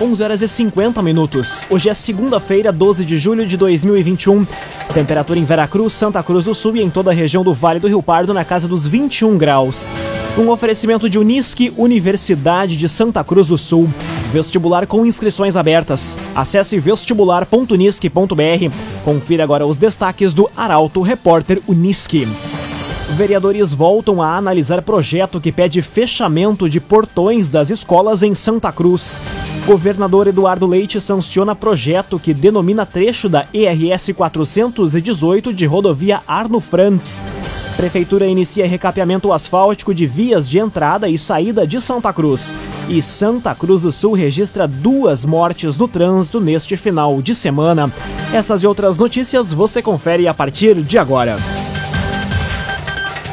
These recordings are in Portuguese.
11 horas e 50 minutos. Hoje é segunda-feira, 12 de julho de 2021. Temperatura em Veracruz, Santa Cruz do Sul e em toda a região do Vale do Rio Pardo na casa dos 21 graus. Um oferecimento de Unisque, Universidade de Santa Cruz do Sul. Vestibular com inscrições abertas. Acesse vestibular.unisque.br. Confira agora os destaques do Arauto Repórter Unisque. Vereadores voltam a analisar projeto que pede fechamento de portões das escolas em Santa Cruz. Governador Eduardo Leite sanciona projeto que denomina trecho da ERS 418 de rodovia Arno Frantz. Prefeitura inicia recapeamento asfáltico de vias de entrada e saída de Santa Cruz. E Santa Cruz do Sul registra duas mortes no trânsito neste final de semana. Essas e outras notícias você confere a partir de agora.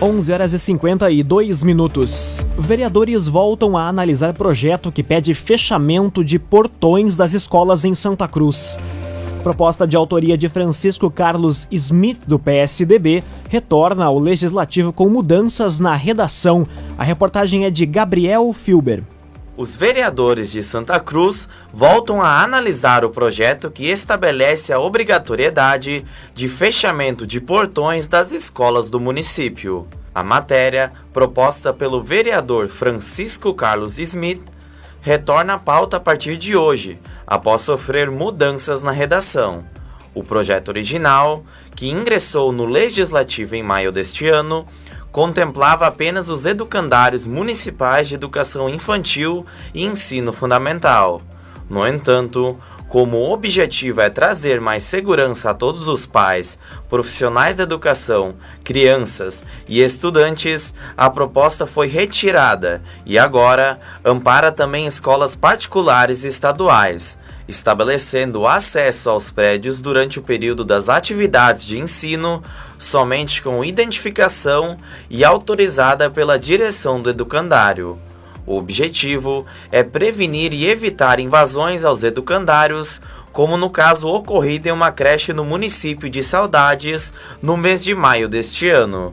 11 horas e 52 minutos. Vereadores voltam a analisar projeto que pede fechamento de portões das escolas em Santa Cruz. Proposta de autoria de Francisco Carlos Smith, do PSDB, retorna ao Legislativo com mudanças na redação. A reportagem é de Gabriel Filber. Os vereadores de Santa Cruz voltam a analisar o projeto que estabelece a obrigatoriedade de fechamento de portões das escolas do município. A matéria, proposta pelo vereador Francisco Carlos Smith, retorna à pauta a partir de hoje, após sofrer mudanças na redação. O projeto original, que ingressou no Legislativo em maio deste ano, contemplava apenas os educandários municipais de educação infantil e ensino fundamental. No entanto, como o objetivo é trazer mais segurança a todos os pais, profissionais da educação, crianças e estudantes, a proposta foi retirada e agora ampara também escolas particulares e estaduais, estabelecendo acesso aos prédios durante o período das atividades de ensino somente com identificação e autorizada pela direção do educandário. O objetivo é prevenir e evitar invasões aos educandários, como no caso ocorrido em uma creche no município de Saudades no mês de maio deste ano.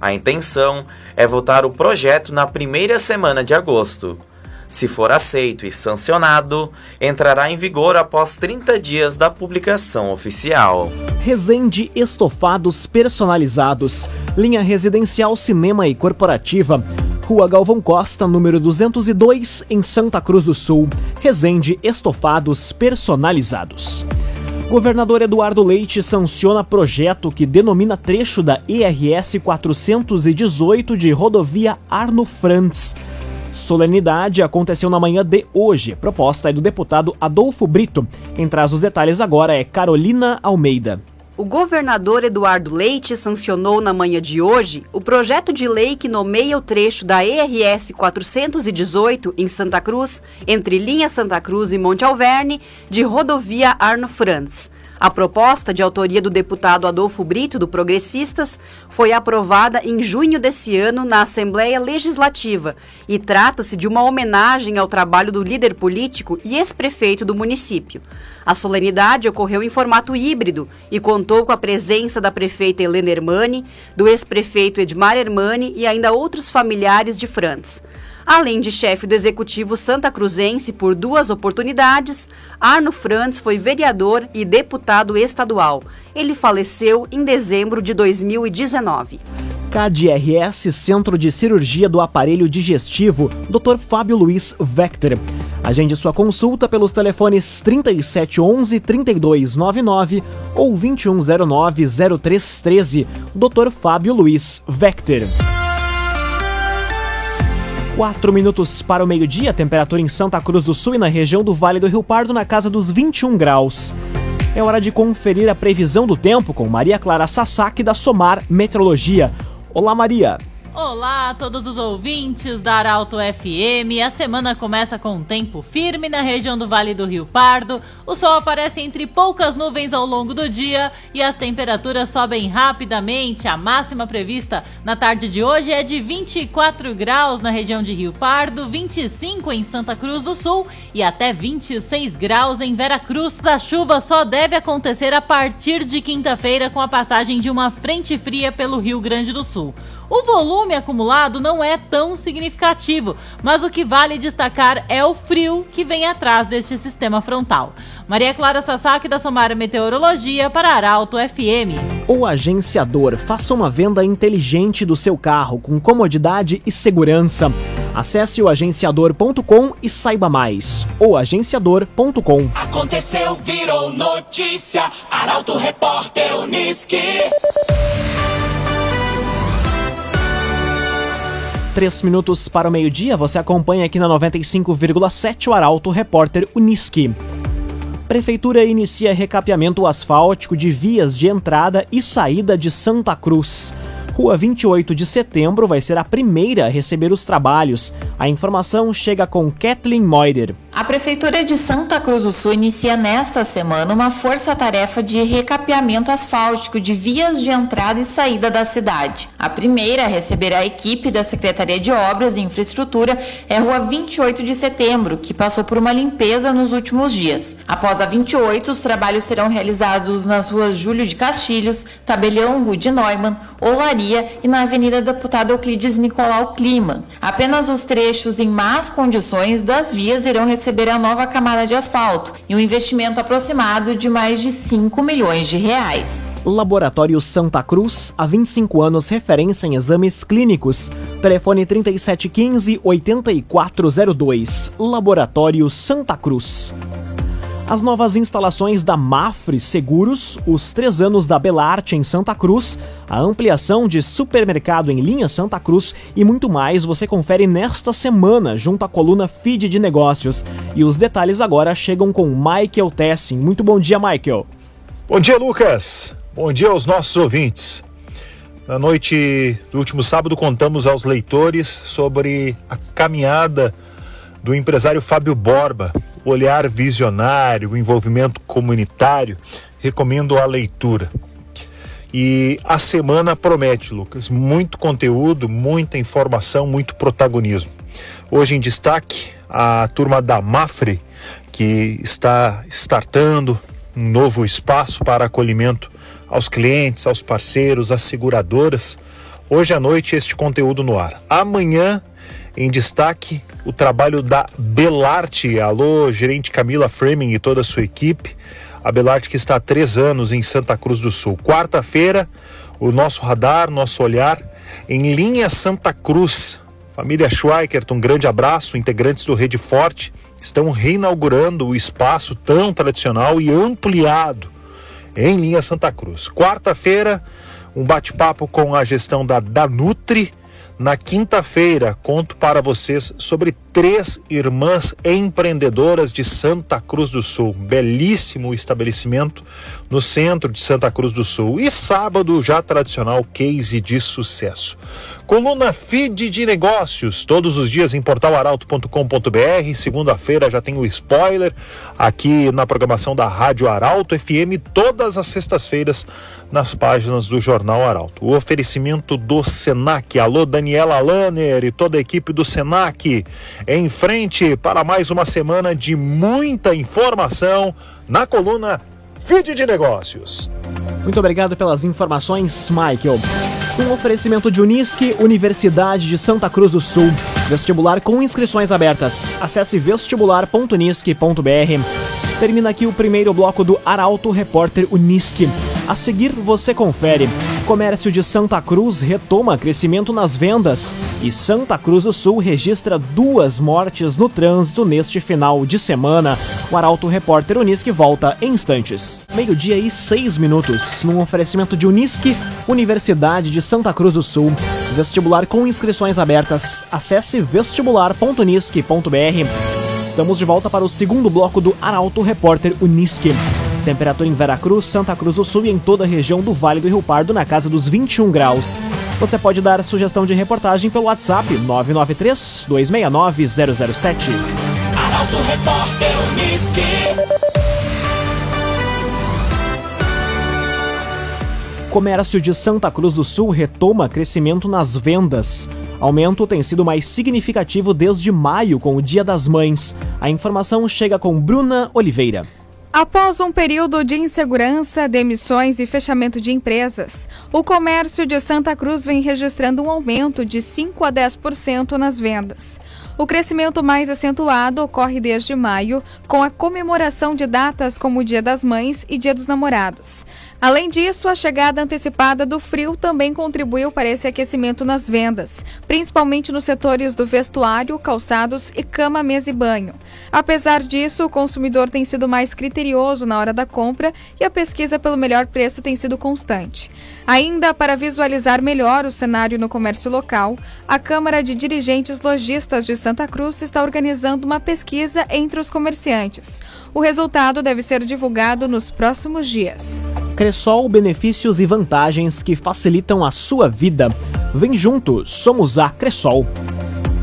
A intenção é votar o projeto na primeira semana de agosto. Se for aceito e sancionado, entrará em vigor após 30 dias da publicação oficial. Resende Estofados Personalizados, linha residencial, cinema e corporativa. Rua Galvão Costa, número 202, em Santa Cruz do Sul. Resende Estofados Personalizados. Governador Eduardo Leite sanciona projeto que denomina trecho da ERS 418 de rodovia Arno Frantz. Solenidade aconteceu na manhã de hoje. Proposta é do deputado Adolfo Brito. Quem traz os detalhes agora é Carolina Almeida. O governador Eduardo Leite sancionou na manhã de hoje o projeto de lei que nomeia o trecho da ERS 418 em Santa Cruz, entre Linha Santa Cruz e Monte Alverne, de rodovia Arno Franz. A proposta, de autoria do deputado Adolfo Brito, do Progressistas, foi aprovada em junho desse ano na Assembleia Legislativa e trata-se de uma homenagem ao trabalho do líder político e ex-prefeito do município. A solenidade ocorreu em formato híbrido e contou com a presença da prefeita Helena Hermani, do ex-prefeito Edmar Hermani e ainda outros familiares de Frantz. Além de chefe do Executivo Santa Cruzense por duas oportunidades, Arno Frantz foi vereador e deputado estadual. Ele faleceu em dezembro de 2019. KDRS Centro de Cirurgia do Aparelho Digestivo, Dr. Fábio Luiz Vector. Agende sua consulta pelos telefones 3711 3299 ou 2109 0313. Dr. Fábio Luiz Vector. 4 minutos para o meio-dia, temperatura em Santa Cruz do Sul e na região do Vale do Rio Pardo na casa dos 21 graus. É hora de conferir a previsão do tempo com Maria Clara Sasaki da Somar Meteorologia. Olá, Maria. Olá a todos os ouvintes da Arauto FM. A semana começa com um tempo firme na região do Vale do Rio Pardo. O sol aparece entre poucas nuvens ao longo do dia e as temperaturas sobem rapidamente. A máxima prevista na tarde de hoje é de 24 graus na região de Rio Pardo, 25 em Santa Cruz do Sul e até 26 graus em Vera Cruz. A chuva só deve acontecer a partir de quinta-feira com a passagem de uma frente fria pelo Rio Grande do Sul. O volume acumulado não é tão significativo, mas o que vale destacar é o frio que vem atrás deste sistema frontal. Maria Clara Sasaki da Somara Meteorologia para Arauto FM. O agenciador faça uma venda inteligente do seu carro com comodidade e segurança. Acesse o agenciador.com e saiba mais. O agenciador.com. Aconteceu, virou notícia. Arauto Repórter Uniski. Três minutos para o meio-dia, você acompanha aqui na 95,7 o Arauto Repórter Uniski. Prefeitura inicia recapeamento asfáltico de vias de entrada e saída de Santa Cruz. Rua 28 de setembro vai ser a primeira a receber os trabalhos. A informação chega com Kathleen Moider. A Prefeitura de Santa Cruz do Sul inicia nesta semana uma força-tarefa de recapeamento asfáltico de vias de entrada e saída da cidade. A primeira a receber a equipe da Secretaria de Obras e Infraestrutura é a Rua 28 de Setembro, que passou por uma limpeza nos últimos dias. Após a 28, os trabalhos serão realizados nas ruas Júlio de Castilhos, Tabelião Rude Neumann, Olaria e na Avenida Deputado Euclides Nicolau Clima. Apenas os trechos em más condições das vias irão receber receber a nova camada de asfalto e um investimento aproximado de mais de 5 milhões de reais. Laboratório Santa Cruz, há 25 anos referência em exames clínicos. Telefone 3715-8402. Laboratório Santa Cruz. As novas instalações da Mafre Seguros, os três anos da Belarte em Santa Cruz, a ampliação de supermercado em linha Santa Cruz e muito mais você confere nesta semana junto à coluna Feed de Negócios. E os detalhes agora chegam com Michael Tessin. Muito bom dia, Michael. Bom dia, Lucas. Bom dia aos nossos ouvintes. Na noite do último sábado, contamos aos leitores sobre a caminhada do empresário Fábio Borba, olhar visionário, envolvimento comunitário. Recomendo a leitura. E a semana promete, Lucas, muito conteúdo, muita informação, muito protagonismo. Hoje em destaque, a turma da Mafre, que está startando um novo espaço para acolhimento aos clientes, aos parceiros, às seguradoras. Hoje à noite, este conteúdo no ar. Amanhã, em destaque, o trabalho da Belarte. Alô, gerente Camila Framing e toda a sua equipe. A Belarte que está há três anos em Santa Cruz do Sul. Quarta-feira, o nosso radar, nosso olhar em linha Santa Cruz. Família Schweikert, um grande abraço. Integrantes do Rede Forte estão reinaugurando o espaço tão tradicional e ampliado em linha Santa Cruz. Quarta-feira, um bate-papo com a gestão da Danutri na quinta-feira, conto para vocês sobre três irmãs empreendedoras de Santa Cruz do Sul. Belíssimo estabelecimento no centro de Santa Cruz do Sul. E sábado, já tradicional case de sucesso. Coluna Feed de Negócios, todos os dias em portalaralto.com.br. Segunda-feira já tem o spoiler aqui na programação da Rádio Arauto FM, todas as sextas-feiras nas páginas do Jornal Arauto. O oferecimento do Senac. Alô, Daniela Lanner e toda a equipe do Senac. Em frente para mais uma semana de muita informação na coluna Feed de Negócios. Muito obrigado pelas informações, Michael. Um oferecimento de Unisque, Universidade de Santa Cruz do Sul. Vestibular com inscrições abertas. Acesse vestibular.unisque.br. Termina aqui o primeiro bloco do Arauto Repórter Unisque. A seguir, você confere. Comércio de Santa Cruz retoma crescimento nas vendas e Santa Cruz do Sul registra duas mortes no trânsito neste final de semana. O Arauto Repórter Unisque volta em instantes. Meio-dia e seis minutos, num oferecimento de Unisque, Universidade de Santa Cruz do Sul. Vestibular com inscrições abertas. Acesse vestibular.unisque.br. Estamos de volta para o segundo bloco do Arauto Repórter Unisque. Temperatura em Veracruz, Santa Cruz do Sul e em toda a região do Vale do Rio Pardo na casa dos 21 graus. Você pode dar sugestão de reportagem pelo WhatsApp 993 269 007. Arauto Repórter Uniski. Comércio de Santa Cruz do Sul retoma crescimento nas vendas. Aumento tem sido mais significativo desde maio, com o Dia das Mães. A informação chega com Bruna Oliveira. Após um período de insegurança, demissões e fechamento de empresas, o comércio de Santa Cruz vem registrando um aumento de 5 a 10% nas vendas. O crescimento mais acentuado ocorre desde maio, com a comemoração de datas como o Dia das Mães e Dia dos Namorados. Além disso, a chegada antecipada do frio também contribuiu para esse aquecimento nas vendas, principalmente nos setores do vestuário, calçados e cama, mesa e banho. Apesar disso, o consumidor tem sido mais criterioso na hora da compra e a pesquisa pelo melhor preço tem sido constante. Ainda para visualizar melhor o cenário no comércio local, a Câmara de Dirigentes Logistas de Santa Cruz está organizando uma pesquisa entre os comerciantes. O resultado deve ser divulgado nos próximos dias. Cressol, benefícios e vantagens que facilitam a sua vida. Vem junto, somos a Cressol.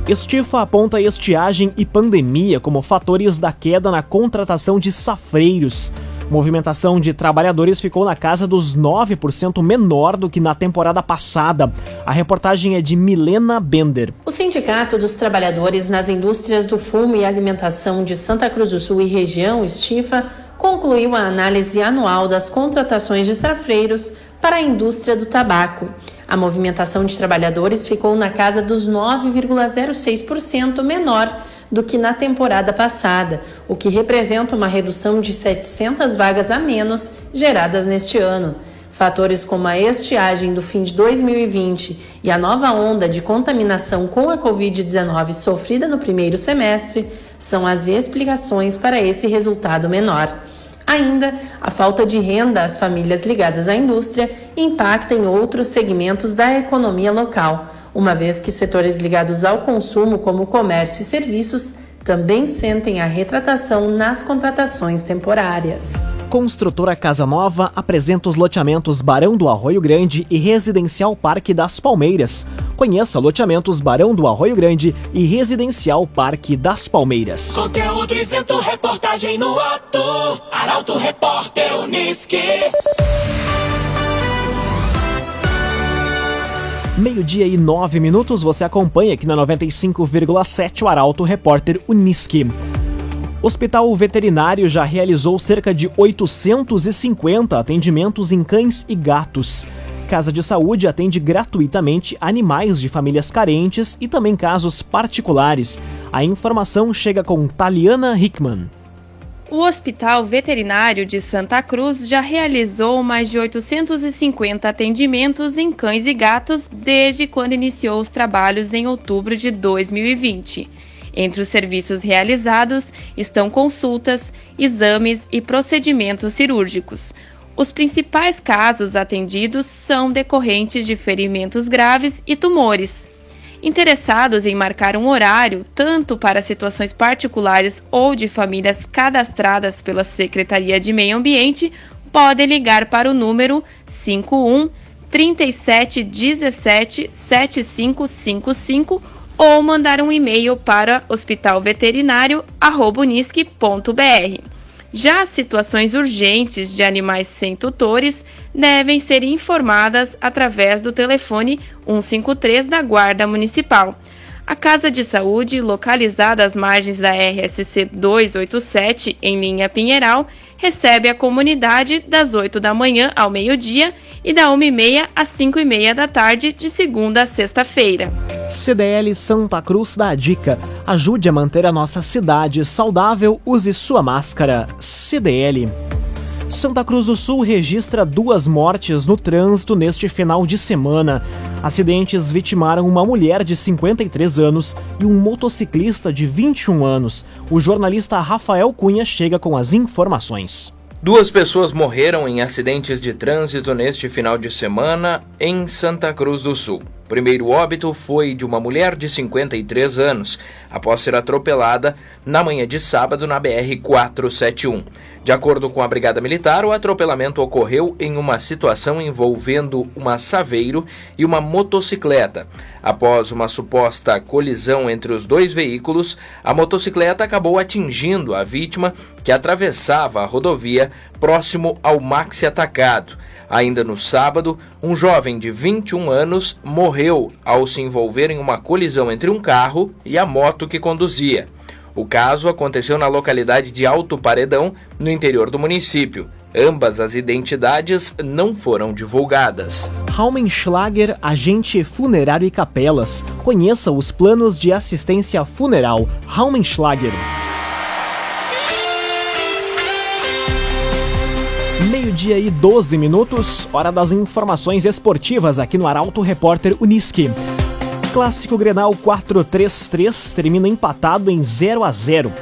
Estifa aponta estiagem e pandemia como fatores da queda na contratação de safreiros. Movimentação de trabalhadores ficou na casa dos 9% menor do que na temporada passada. A reportagem é de Milena Bender. O Sindicato dos Trabalhadores nas Indústrias do Fumo e Alimentação de Santa Cruz do Sul e região, Estifa, concluiu a análise anual das contratações de safreiros para a indústria do tabaco. A movimentação de trabalhadores ficou na casa dos 9,06% menor do que na temporada passada, o que representa uma redução de 700 vagas a menos geradas neste ano. Fatores como a estiagem do fim de 2020 e a nova onda de contaminação com a Covid-19 sofrida no primeiro semestre são as explicações para esse resultado menor. Ainda, a falta de renda às famílias ligadas à indústria impacta em outros segmentos da economia local, uma vez que setores ligados ao consumo, como comércio e serviços, também sentem a retratação nas contratações temporárias. Construtora Casa Nova apresenta os loteamentos Barão do Arroio Grande e Residencial Parque das Palmeiras. Conheça loteamentos Barão do Arroio Grande e Residencial Parque das Palmeiras. Conteúdo isento, reportagem no ato. Arauto Repórter Uniski. Meio-dia e nove minutos, você acompanha aqui na 95,7 o Arauto Repórter Uniski. Hospital Veterinário já realizou cerca de 850 atendimentos em cães e gatos. Casa de Saúde atende gratuitamente animais de famílias carentes e também casos particulares. A informação chega com Taliana Hickman. O Hospital Veterinário de Santa Cruz já realizou mais de 850 atendimentos em cães e gatos desde quando iniciou os trabalhos em outubro de 2020. Entre os serviços realizados estão consultas, exames e procedimentos cirúrgicos. Os principais casos atendidos são decorrentes de ferimentos graves e tumores. Interessados em marcar um horário, tanto para situações particulares ou de famílias cadastradas pela Secretaria de Meio Ambiente, podem ligar para o número 51 37 17 7555 ou mandar um e-mail para hospitalveterinário.unisque.br. Já as situações urgentes de animais sem tutores devem ser informadas através do telefone 153 da Guarda Municipal. A Casa de Saúde, localizada às margens da RSC 287, em linha Pinheiral, recebe a comunidade das 8 da manhã ao meio-dia e da 1h30 às 5h30 da tarde, de segunda a sexta-feira. CDL Santa Cruz dá a dica: ajude a manter a nossa cidade saudável, use sua máscara. CDL. Santa Cruz do Sul registra duas mortes no trânsito neste final de semana. Acidentes vitimaram uma mulher de 53 anos e um motociclista de 21 anos. O jornalista Rafael Cunha chega com as informações. Duas pessoas morreram em acidentes de trânsito neste final de semana em Santa Cruz do Sul. O primeiro óbito foi de uma mulher de 53 anos, após ser atropelada na manhã de sábado na BR-471. De acordo com a Brigada Militar, o atropelamento ocorreu em uma situação envolvendo uma saveiro e uma motocicleta. Após uma suposta colisão entre os dois veículos, a motocicleta acabou atingindo a vítima que atravessava a rodovia próximo ao Maxi Atacado. Ainda no sábado, um jovem de 21 anos morreu ao se envolver em uma colisão entre um carro e a moto que conduzia. O caso aconteceu na localidade de Alto Paredão, no interior do município. Ambas as identidades não foram divulgadas. Raumenschlager, agente funerário e capelas. Conheça os planos de assistência funeral. Raumenschlager. Meio-dia e 12 minutos, hora das informações esportivas aqui no Arauto Repórter Uniski. Clássico Grenal 4-3-3 termina empatado em 0 a 0.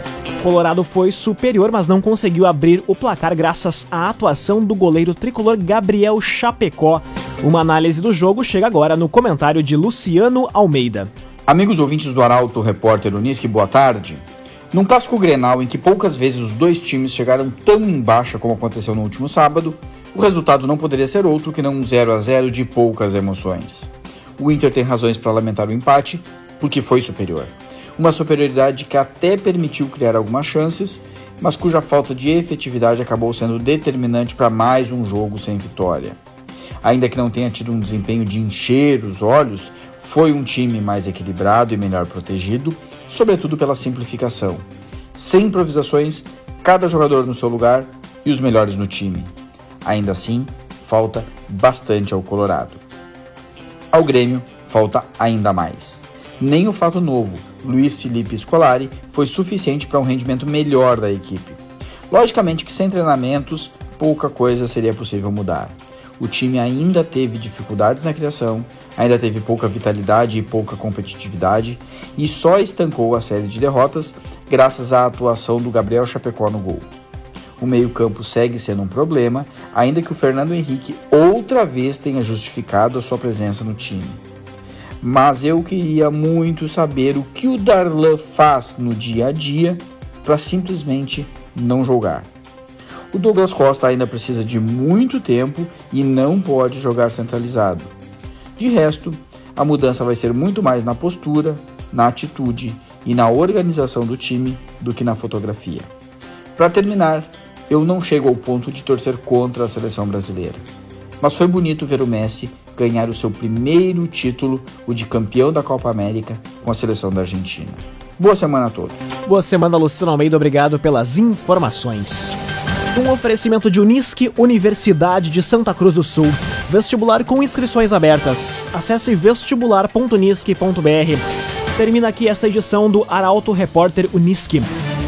Colorado foi superior, mas não conseguiu abrir o placar graças à atuação do goleiro tricolor Gabriel Chapecó. Uma análise do jogo chega agora no comentário de Luciano Almeida. Amigos ouvintes do Arauto Repórter Uniski, boa tarde. Num clássico Grenal em que poucas vezes os dois times chegaram tão em baixa como aconteceu no último sábado, o resultado não poderia ser outro que não um 0 a 0 de poucas emoções. O Inter tem razões para lamentar o empate, porque foi superior. Uma superioridade que até permitiu criar algumas chances, mas cuja falta de efetividade acabou sendo determinante para mais um jogo sem vitória. Ainda que não tenha tido um desempenho de encher os olhos, foi um time mais equilibrado e melhor protegido, sobretudo pela simplificação. Sem improvisações, cada jogador no seu lugar e os melhores no time. Ainda assim, falta bastante ao Colorado. Ao Grêmio, falta ainda mais. Nem o fato novo, Luiz Felipe Scolari, foi suficiente para um rendimento melhor da equipe. Logicamente que sem treinamentos, pouca coisa seria possível mudar. O time ainda teve dificuldades na criação, ainda teve pouca vitalidade e pouca competitividade e só estancou a série de derrotas graças à atuação do Gabriel Chapecó no gol. O meio-campo segue sendo um problema, ainda que o Fernando Henrique outra vez tenha justificado a sua presença no time. Mas eu queria muito saber o que o Darlan faz no dia a dia para simplesmente não jogar. O Douglas Costa ainda precisa de muito tempo e não pode jogar centralizado. De resto, a mudança vai ser muito mais na postura, na atitude e na organização do time do que na fotografia. Para terminar, eu não chego ao ponto de torcer contra a seleção brasileira. Mas foi bonito ver o Messi ganhar o seu primeiro título, o de campeão da Copa América, com a seleção da Argentina. Boa semana a todos. Boa semana, Luciano Almeida. Obrigado pelas informações. Um oferecimento de Unisque, Universidade de Santa Cruz do Sul. Vestibular com inscrições abertas. Acesse vestibular.unisque.br. Termina aqui esta edição do Arauto Repórter Unisque.